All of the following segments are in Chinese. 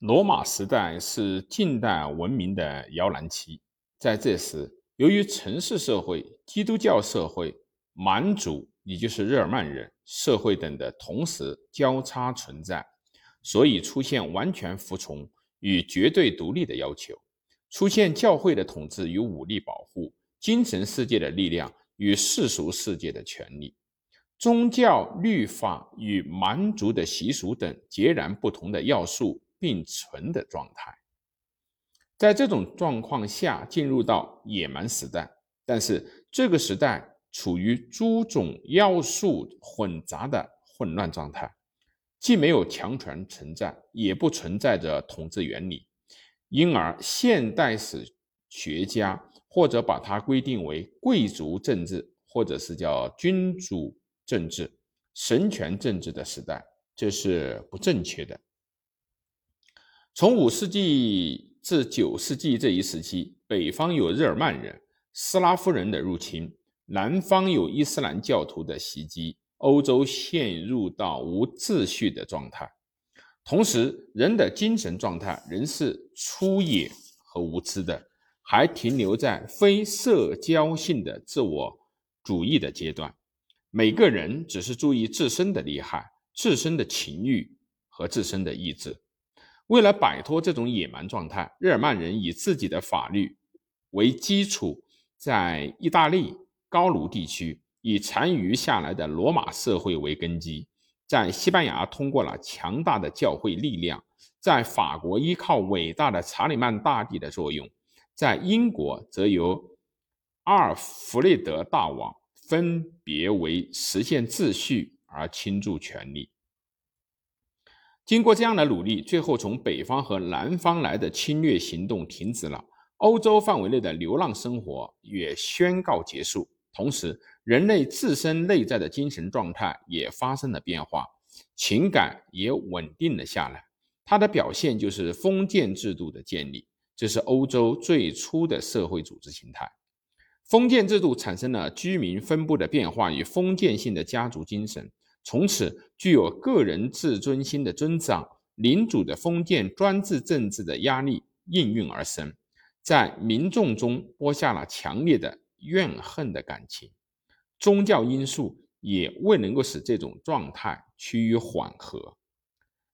罗马时代是近代文明的摇篮期，在这时，由于城市社会、基督教社会、蛮族也就是日耳曼人社会等的同时交叉存在，所以出现完全服从与绝对独立的要求，出现教会的统治与武力保护，精神世界的力量与世俗世界的权利，宗教律法与蛮族的习俗等截然不同的要素。并存的状态，在这种状况下进入到野蛮时代，但是这个时代处于诸种要素混杂的混乱状态，既没有强权存在，也不存在着统治原理，因而现代史学家或者把它规定为贵族政治，或者是叫君主政治、神权政治的时代，这是不正确的。从五世纪至九世纪这一时期，北方有日耳曼人、斯拉夫人的入侵，南方有伊斯兰教徒的袭击，欧洲陷入到无秩序的状态。同时，人的精神状态仍是粗野和无知的，还停留在非社交性的自我主义的阶段。每个人只是注意自身的利害、自身的情欲和自身的意志。为了摆脱这种野蛮状态，日耳曼人以自己的法律为基础，在意大利高卢地区以残余下来的罗马社会为根基，在西班牙通过了强大的教会力量，在法国依靠伟大的查理曼大帝的作用，在英国则由阿尔弗雷德大王分别为实现秩序而倾注全力。经过这样的努力，最后从北方和南方来的侵略行动停止了，欧洲范围内的流浪生活也宣告结束。同时，人类自身内在的精神状态也发生了变化，情感也稳定了下来。它的表现就是封建制度的建立，这是欧洲最初的社会组织形态。封建制度产生了居民分布的变化与封建性的家族精神。从此，具有个人自尊心的增长，领主的封建专制政治的压力应运而生，在民众中播下了强烈的怨恨的感情。宗教因素也未能够使这种状态趋于缓和。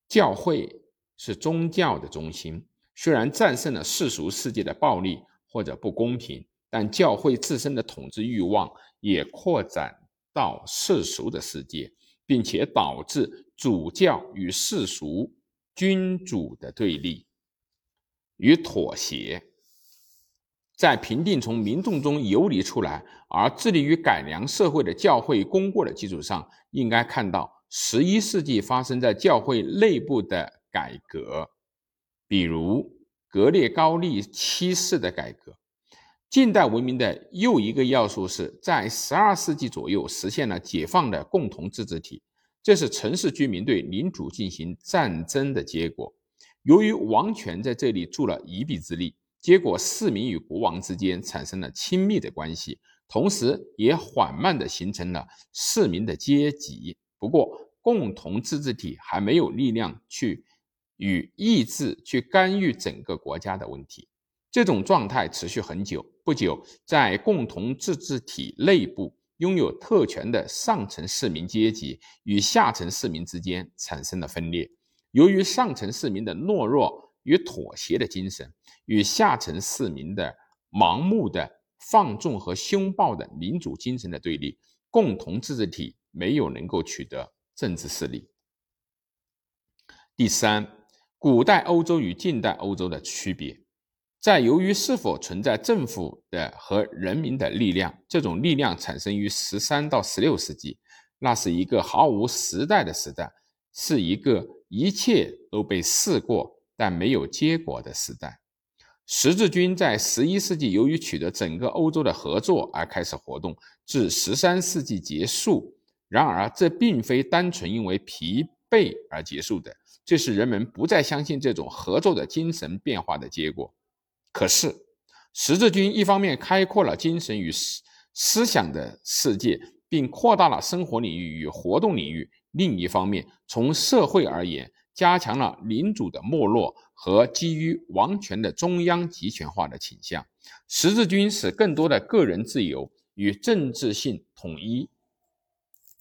教会是宗教的中心，虽然战胜了世俗世界的暴力或者不公平，但教会自身的统治欲望也扩展到世俗的世界。并且导致主教与世俗君主的对立与妥协，在平定从民众中游离出来而致力于改良社会的教会功过的基础上，应该看到十一世纪发生在教会内部的改革，比如格列高利七世的改革。近代文明的又一个要素是在十二世纪左右实现了解放的共同自治体，这是城市居民对领主进行战争的结果。由于王权在这里助了一臂之力，结果市民与国王之间产生了亲密的关系，同时也缓慢地形成了市民的阶级。不过，共同自治体还没有力量去与意志去干预整个国家的问题。这种状态持续很久。不久，在共同自治体内部，拥有特权的上层市民阶级与下层市民之间产生了分裂。由于上层市民的懦弱与妥协的精神，与下层市民的盲目的放纵和凶暴的民主精神的对立，共同自治体没有能够取得政治势力。第三，古代欧洲与近代欧洲的区别。在由于是否存在政府的和人民的力量，这种力量产生于十三到十六世纪，那是一个毫无时代的时代，是一个一切都被试过但没有结果的时代。十字军在十一世纪由于取得整个欧洲的合作而开始活动，至十三世纪结束。然而，这并非单纯因为疲惫而结束的，这是人们不再相信这种合作的精神变化的结果。可是，十字军一方面开阔了精神与思思想的世界，并扩大了生活领域与活动领域；另一方面，从社会而言，加强了领主的没落和基于王权的中央集权化的倾向。十字军使更多的个人自由与政治性统一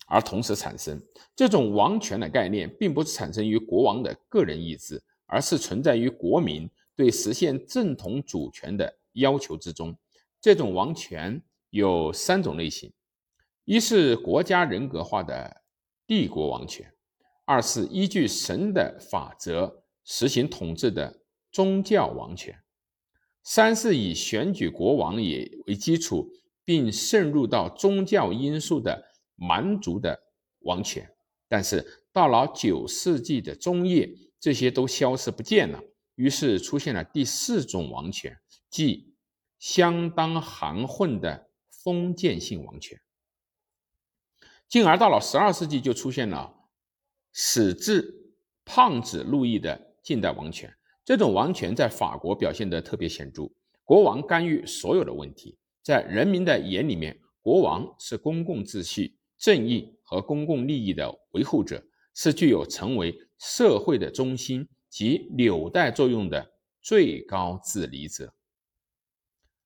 而同时产生。这种王权的概念，并不是产生于国王的个人意志，而是存在于国民对实现正统主权的要求之中。这种王权有三种类型：一是国家人格化的帝国王权；二是依据神的法则实行统治的宗教王权；三是以选举国王也为基础，并渗入到宗教因素的蛮族的王权。但是到了九世纪的中叶，这些都消失不见了。于是出现了第四种王权，即相当含混的封建性王权。进而到了十二世纪，就出现了史志胖子路易的近代王权。这种王权在法国表现得特别显著，国王干预所有的问题，在人民的眼里面，国王是公共秩序。正义和公共利益的维护者，是具有成为社会的中心及纽带作用的最高治理者。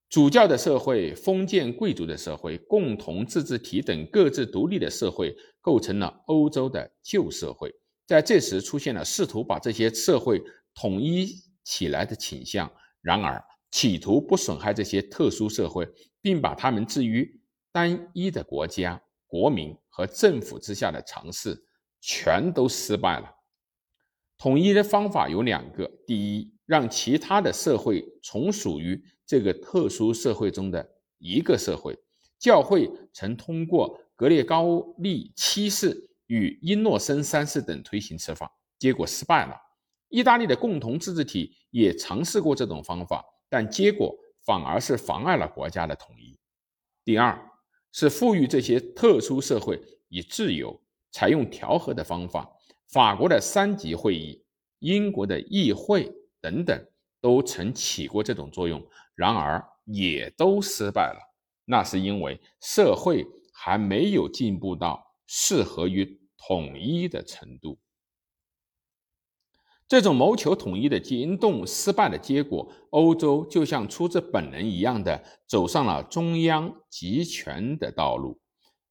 主教的社会、封建贵族的社会、共同自治体等各自独立的社会，构成了欧洲的旧社会。在这时，出现了试图把这些社会统一起来的倾向。然而，企图不损害这些特殊社会，并把他们置于单一的国家。国民和政府之下的尝试全都失败了。统一的方法有两个：第一，让其他的社会从属于这个特殊社会中的一个社会。教会曾通过格列高利七世与英诺森三世等推行此法，结果失败了。意大利的共同自治体也尝试过这种方法，但结果反而是妨碍了国家的统一。第二。是赋予这些特殊社会以自由，采用调和的方法。法国的三级会议、英国的议会等等，都曾起过这种作用，然而也都失败了。那是因为社会还没有进步到适合于统一的程度。这种谋求统一的行动失败的结果，欧洲就像出自本能一样的走上了中央集权的道路。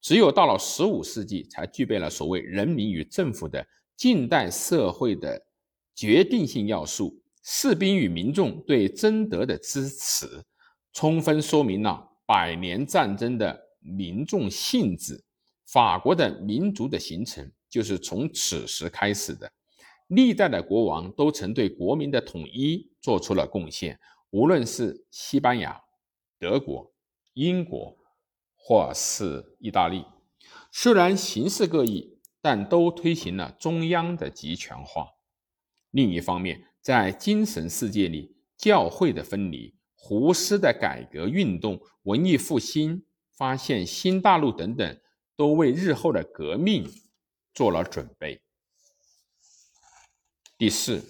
只有到了十五世纪，才具备了所谓人民与政府的近代社会的决定性要素。士兵与民众对贞德的支持，充分说明了百年战争的民众性质。法国的民族的形成，就是从此时开始的。历代的国王都曾对国民的统一做出了贡献，无论是西班牙、德国、英国，或是意大利，虽然形式各异，但都推行了中央的集权化。另一方面，在精神世界里，教会的分离、胡适的改革运动、文艺复兴、发现新大陆等等，都为日后的革命做了准备。第四，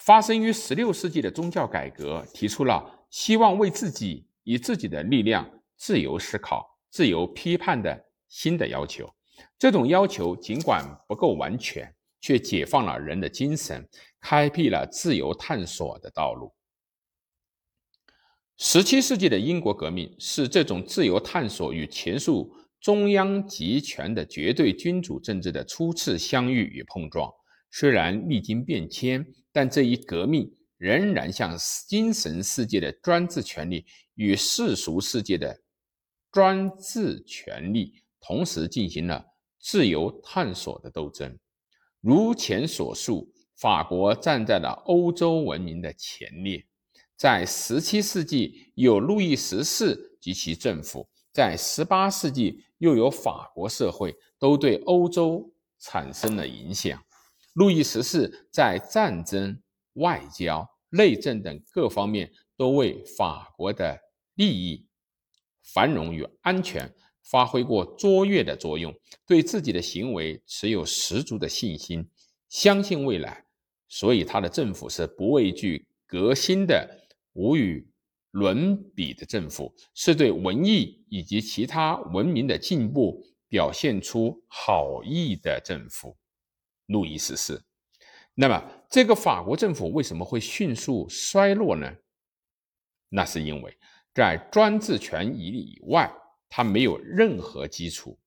发生于十六世纪的宗教改革，提出了希望为自己以自己的力量自由思考、自由批判的新的要求。这种要求尽管不够完全，却解放了人的精神，开辟了自由探索的道路。十七世纪的英国革命是这种自由探索与前述中央集权的绝对君主政治的初次相遇与碰撞。虽然历经变迁，但这一革命仍然向精神世界的专制权力与世俗世界的专制权力同时进行了自由探索的斗争。如前所述，法国站在了欧洲文明的前列。在十七世纪，有路易十四及其政府；在十八世纪，又有法国社会，都对欧洲产生了影响。路易十四在战争、外交、内政等各方面都为法国的利益、繁荣与安全发挥过卓越的作用，对自己的行为持有十足的信心，相信未来，所以他的政府是不畏惧革新的、无与伦比的政府，是对文艺以及其他文明的进步表现出好意的政府。路易十四，那么，这个法国政府为什么会迅速衰落呢？那是因为在专制权以外，它没有任何基础。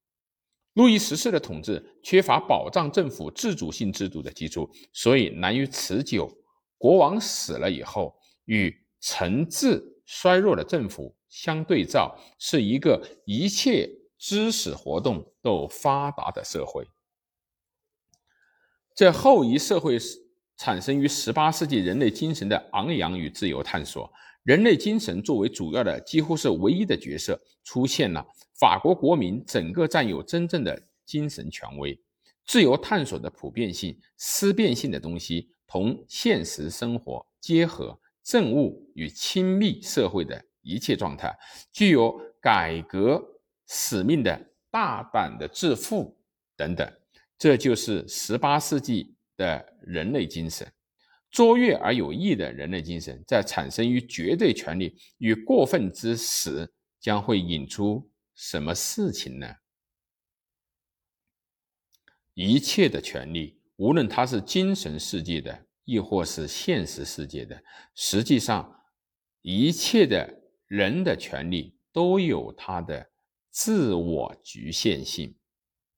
路易十四的统治缺乏保障政府自主性制度的基础，所以难于持久。国王死了以后，与臣治衰弱的政府相对照，是一个一切知识活动都发达的社会。这后一社会产生于十八世纪人类精神的昂扬与自由探索。人类精神作为主要的，几乎是唯一的角色出现了。法国国民整个占有真正的精神权威，自由探索的普遍性、思辨性的东西同现实生活结合，政务与亲密社会的一切状态，具有改革使命的大胆的自负等等。这就是十八世纪的人类精神，卓越而有益的人类精神，在产生于绝对权力与过分之时，将会引出什么事情呢？一切的权利，无论它是精神世界的，亦或是现实世界的，实际上，一切的人的权利都有它的自我局限性，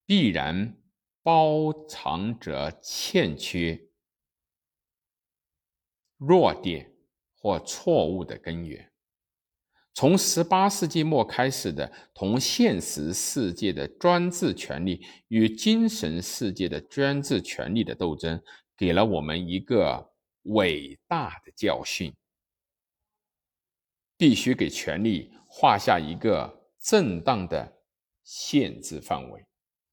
必然。包藏着欠缺、弱点或错误的根源。从十八世纪末开始的同现实世界的专制权利与精神世界的专制权利的斗争，给了我们一个伟大的教训：必须给权力画下一个正当的限制范围。